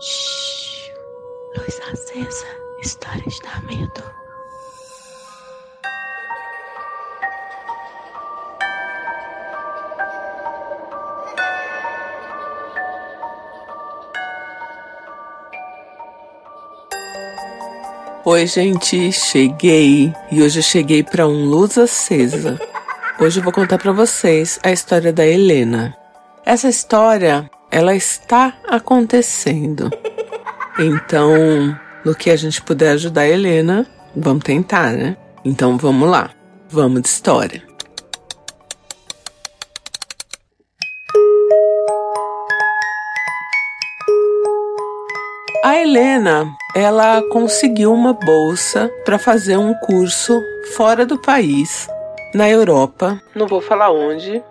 Shhh. Luz acesa. Histórias da medo. Oi, gente, cheguei e hoje eu cheguei para um luz acesa. Hoje eu vou contar para vocês a história da Helena. Essa história, ela está acontecendo. Então, no que a gente puder ajudar a Helena, vamos tentar, né? Então vamos lá. Vamos de história. A Helena, ela conseguiu uma bolsa para fazer um curso fora do país, na Europa, não vou falar onde.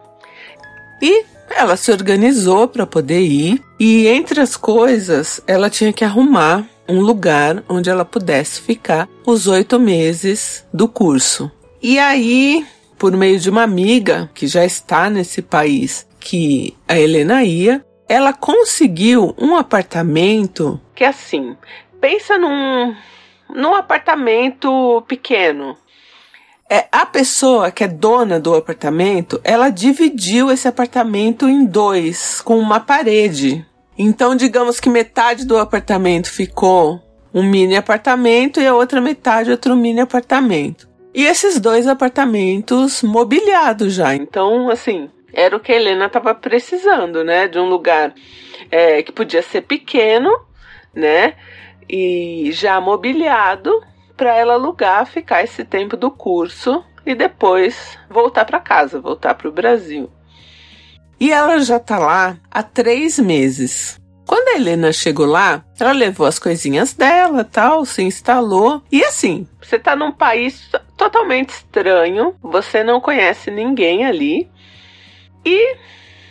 E ela se organizou para poder ir, e entre as coisas, ela tinha que arrumar um lugar onde ela pudesse ficar os oito meses do curso. E aí, por meio de uma amiga que já está nesse país que a Helena ia, ela conseguiu um apartamento que assim, pensa num, num apartamento pequeno. É, a pessoa que é dona do apartamento, ela dividiu esse apartamento em dois, com uma parede. Então, digamos que metade do apartamento ficou um mini apartamento e a outra metade outro mini apartamento. E esses dois apartamentos mobiliados já. Então, assim, era o que a Helena estava precisando, né? De um lugar é, que podia ser pequeno, né? E já mobiliado para ela alugar, ficar esse tempo do curso e depois voltar para casa, voltar para o Brasil. E ela já tá lá há três meses. Quando a Helena chegou lá, ela levou as coisinhas dela, tal, se instalou. E assim, você tá num país totalmente estranho, você não conhece ninguém ali. E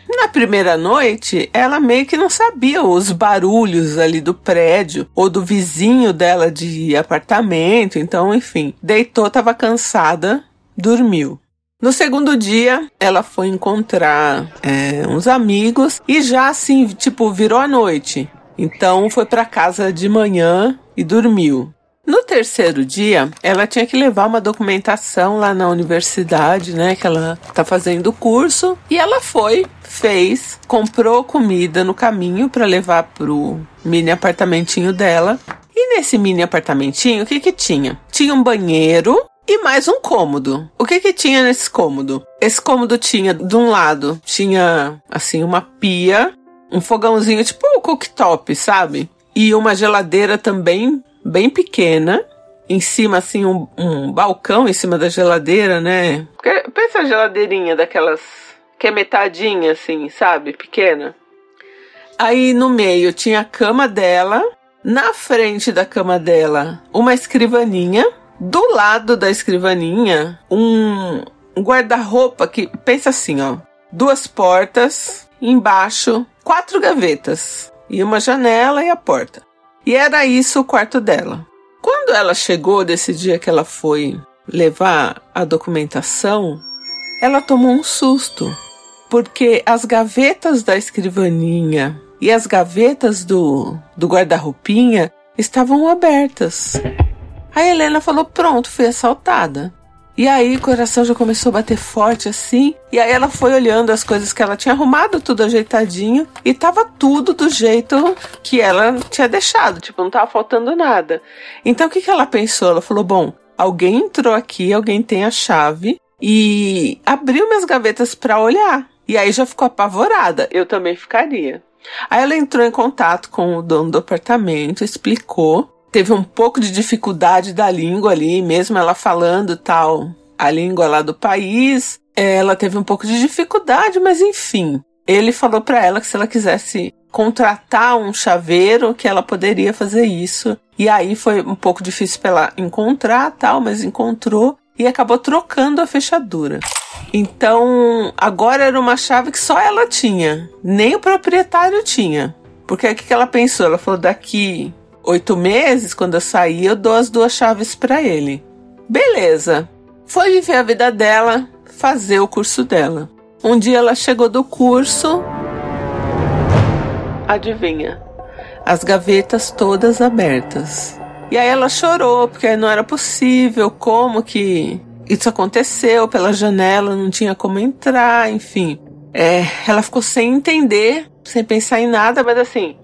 na primeira noite, ela meio que não sabia os barulhos ali do prédio ou do vizinho dela de apartamento. Então, enfim, deitou, estava cansada, dormiu. No segundo dia, ela foi encontrar é, uns amigos e já assim, tipo, virou a noite. Então foi para casa de manhã e dormiu. No terceiro dia, ela tinha que levar uma documentação lá na universidade, né? Que ela tá fazendo o curso. E ela foi, fez, comprou comida no caminho para levar pro mini apartamentinho dela. E nesse mini apartamentinho, o que que tinha? Tinha um banheiro e mais um cômodo. O que que tinha nesse cômodo? Esse cômodo tinha, de um lado, tinha, assim, uma pia, um fogãozinho tipo o cooktop, sabe? E uma geladeira também bem pequena. Em cima, assim, um, um balcão em cima da geladeira, né? Pensa a geladeirinha daquelas que é metadinha, assim, sabe? Pequena. Aí no meio tinha a cama dela. Na frente da cama dela, uma escrivaninha. Do lado da escrivaninha, um, um guarda-roupa que. Pensa assim, ó. Duas portas. Embaixo, quatro gavetas. E uma janela e a porta. E era isso o quarto dela. Quando ela chegou desse dia que ela foi levar a documentação, ela tomou um susto, porque as gavetas da escrivaninha e as gavetas do, do guarda-roupinha estavam abertas. A Helena falou: Pronto, fui assaltada. E aí o coração já começou a bater forte assim. E aí ela foi olhando as coisas que ela tinha arrumado, tudo ajeitadinho. E tava tudo do jeito que ela tinha deixado. Tipo, não tava faltando nada. Então o que, que ela pensou? Ela falou: bom, alguém entrou aqui, alguém tem a chave. E abriu minhas gavetas para olhar. E aí já ficou apavorada. Eu também ficaria. Aí ela entrou em contato com o dono do apartamento, explicou teve um pouco de dificuldade da língua ali, mesmo ela falando tal a língua lá do país, ela teve um pouco de dificuldade, mas enfim. Ele falou para ela que se ela quisesse contratar um chaveiro, que ela poderia fazer isso. E aí foi um pouco difícil para ela encontrar tal, mas encontrou e acabou trocando a fechadura. Então, agora era uma chave que só ela tinha, nem o proprietário tinha. Porque o que ela pensou? Ela falou: daqui oito meses, quando eu sair, eu dou as duas chaves para ele. Beleza. Foi viver a vida dela, fazer o curso dela. Um dia ela chegou do curso. Adivinha? as gavetas todas abertas. E aí ela chorou, porque não era possível, como que isso aconteceu pela janela, não tinha como entrar, enfim. É, ela ficou sem entender, sem pensar em nada, mas assim,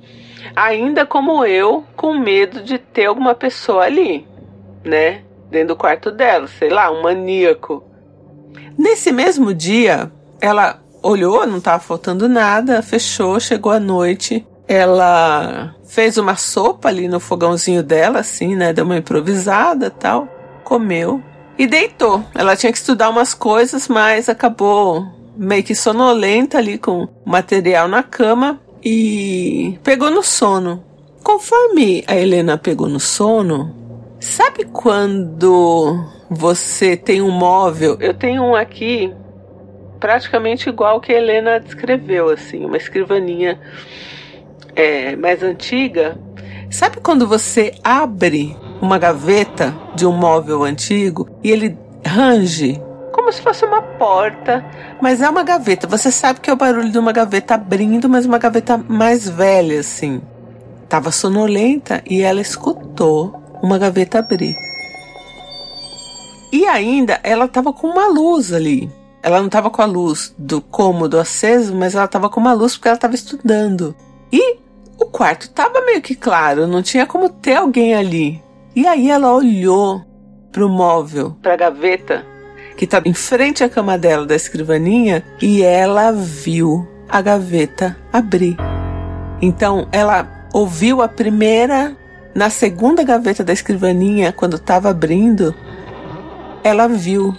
ainda como eu, com medo de ter alguma pessoa ali, né? Dentro do quarto dela, sei lá, um maníaco. Nesse mesmo dia, ela olhou, não estava faltando nada, fechou, chegou à noite. Ela fez uma sopa ali no fogãozinho dela, assim, né? Deu uma improvisada tal. Comeu e deitou. Ela tinha que estudar umas coisas, mas acabou meio que sonolenta ali com material na cama e pegou no sono. Conforme a Helena pegou no sono, sabe quando você tem um móvel? Eu tenho um aqui praticamente igual que a Helena descreveu, assim, uma escrivaninha é, mais antiga. Sabe quando você abre uma gaveta de um móvel antigo e ele range como se fosse uma porta, mas é uma gaveta. Você sabe que é o barulho de uma gaveta abrindo, mas uma gaveta mais velha, assim. Tava sonolenta e ela escutou uma gaveta abrir. E ainda ela tava com uma luz ali. Ela não tava com a luz do cômodo aceso, mas ela tava com uma luz porque ela tava estudando. E o quarto tava meio que claro, não tinha como ter alguém ali. E aí ela olhou pro móvel, pra gaveta que estava em frente à cama dela da escrivaninha e ela viu a gaveta abrir. Então ela ouviu a primeira, na segunda gaveta da escrivaninha, quando estava abrindo, ela viu.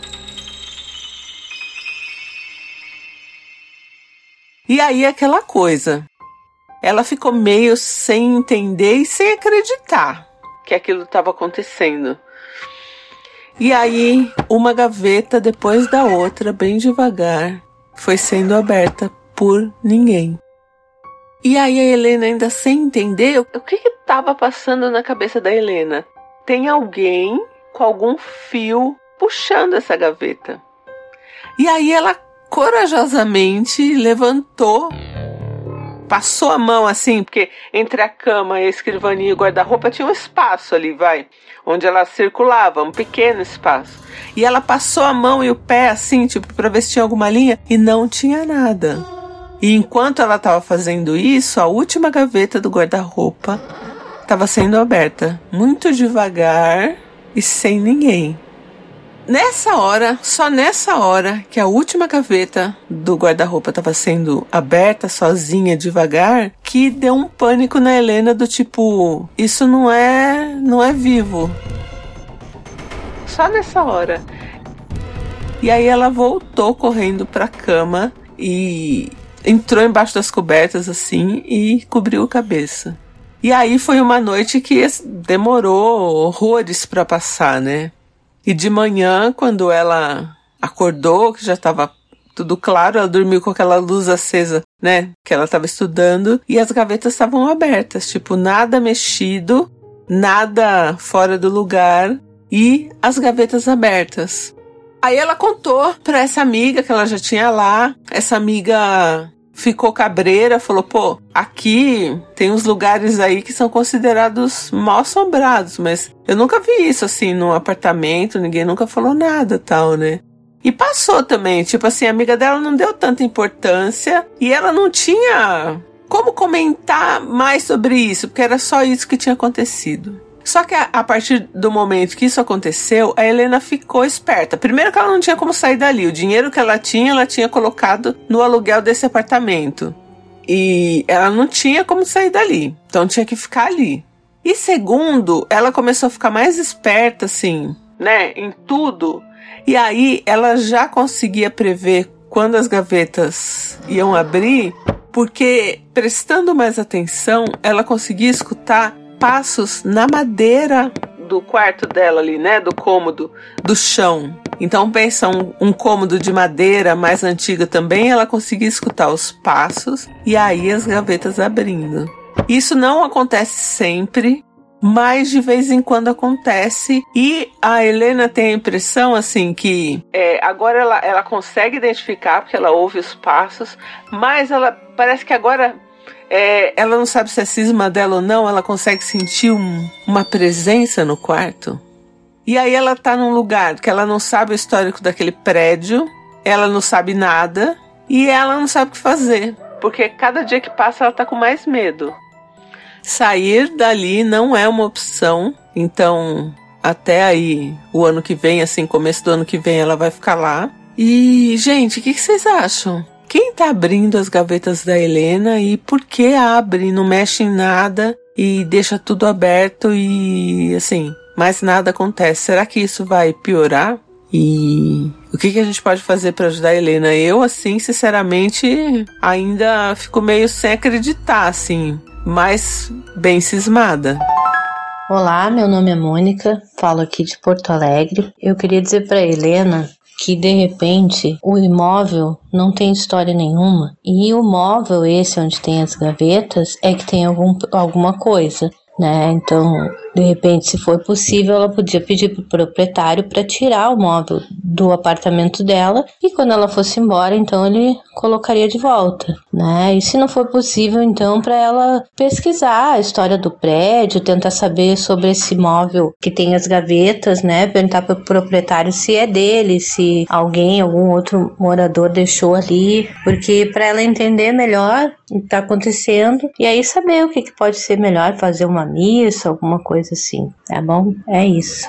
E aí aquela coisa. Ela ficou meio sem entender e sem acreditar que aquilo estava acontecendo. E aí, uma gaveta depois da outra, bem devagar, foi sendo aberta por ninguém. E aí a Helena ainda sem entender o que estava passando na cabeça da Helena. Tem alguém com algum fio puxando essa gaveta. E aí ela corajosamente levantou passou a mão assim, porque entre a cama a escrivaninha e o guarda-roupa tinha um espaço ali, vai, onde ela circulava, um pequeno espaço. E ela passou a mão e o pé assim, tipo, para ver se tinha alguma linha e não tinha nada. E enquanto ela estava fazendo isso, a última gaveta do guarda-roupa estava sendo aberta, muito devagar e sem ninguém. Nessa hora, só nessa hora que a última gaveta do guarda-roupa estava sendo aberta sozinha, devagar, que deu um pânico na Helena do tipo, isso não é, não é vivo. Só nessa hora. E aí ela voltou correndo para a cama e entrou embaixo das cobertas assim e cobriu a cabeça. E aí foi uma noite que demorou horrores para passar, né? E de manhã, quando ela acordou, que já estava tudo claro, ela dormiu com aquela luz acesa, né? Que ela estava estudando, e as gavetas estavam abertas, tipo, nada mexido, nada fora do lugar, e as gavetas abertas. Aí ela contou para essa amiga que ela já tinha lá. Essa amiga ficou cabreira, falou: pô, aqui tem uns lugares aí que são considerados mal assombrados, mas eu nunca vi isso assim num apartamento, ninguém nunca falou nada tal, né? E passou também, tipo assim, a amiga dela não deu tanta importância e ela não tinha como comentar mais sobre isso, porque era só isso que tinha acontecido. Só que a, partir do momento que isso aconteceu, a Helena ficou esperta. Primeiro que ela não tinha como sair dali. O dinheiro que ela tinha, ela tinha colocado no aluguel desse apartamento. E ela não tinha como sair dali. Então tinha que ficar ali. E segundo, ela começou a ficar mais esperta, assim, né, em tudo. E aí ela já conseguia prever quando as gavetas iam abrir, porque prestando mais atenção, ela conseguia escutar passos na madeira do quarto dela ali, né? Do cômodo, do chão. Então pensa um, um cômodo de madeira mais antiga também, ela conseguia escutar os passos e aí as gavetas abrindo. Isso não acontece sempre, mas de vez em quando acontece. E a Helena tem a impressão assim que é, agora ela, ela consegue identificar porque ela ouve os passos, mas ela parece que agora é, ela não sabe se é cisma dela ou não, ela consegue sentir um, uma presença no quarto. E aí ela tá num lugar que ela não sabe o histórico daquele prédio, ela não sabe nada e ela não sabe o que fazer, porque cada dia que passa ela tá com mais medo. Sair dali não é uma opção, então até aí o ano que vem, assim, começo do ano que vem, ela vai ficar lá. E, gente, o que, que vocês acham? Quem tá abrindo as gavetas da Helena e por que abre, não mexe em nada e deixa tudo aberto e assim, mais nada acontece? Será que isso vai piorar? E o que, que a gente pode fazer para ajudar a Helena? Eu, assim, sinceramente, ainda fico meio sem acreditar, assim, mas bem cismada. Olá, meu nome é Mônica, falo aqui de Porto Alegre. Eu queria dizer para Helena que de repente o imóvel não tem história nenhuma e o móvel esse onde tem as gavetas é que tem algum, alguma coisa, né? Então de repente, se for possível, ela podia pedir para o proprietário para tirar o móvel do apartamento dela e quando ela fosse embora, então ele colocaria de volta, né? E se não for possível, então para ela pesquisar a história do prédio, tentar saber sobre esse móvel que tem as gavetas, né? Perguntar para o proprietário se é dele, se alguém, algum outro morador deixou ali, porque para ela entender melhor o que está acontecendo e aí saber o que, que pode ser melhor, fazer uma missa, alguma coisa coisa assim, tá bom? É isso.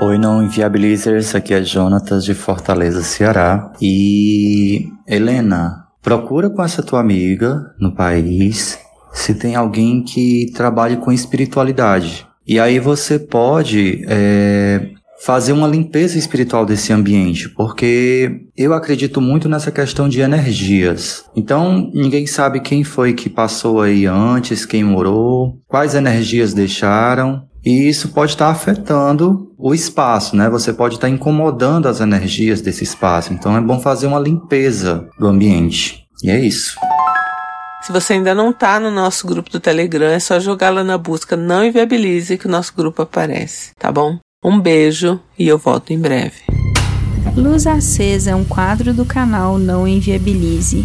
Oi, não inviabilizers, aqui é Jonatas de Fortaleza, Ceará. E Helena, procura com essa tua amiga no país se tem alguém que trabalhe com espiritualidade. E aí você pode é, fazer uma limpeza espiritual desse ambiente, porque eu acredito muito nessa questão de energias. Então, ninguém sabe quem foi que passou aí antes, quem morou, quais energias deixaram. E isso pode estar afetando o espaço, né? Você pode estar incomodando as energias desse espaço. Então é bom fazer uma limpeza do ambiente. E é isso. Se você ainda não está no nosso grupo do Telegram, é só jogar lá na busca Não Inviabilize que o nosso grupo aparece, tá bom? Um beijo e eu volto em breve. Luz Acesa é um quadro do canal Não Inviabilize.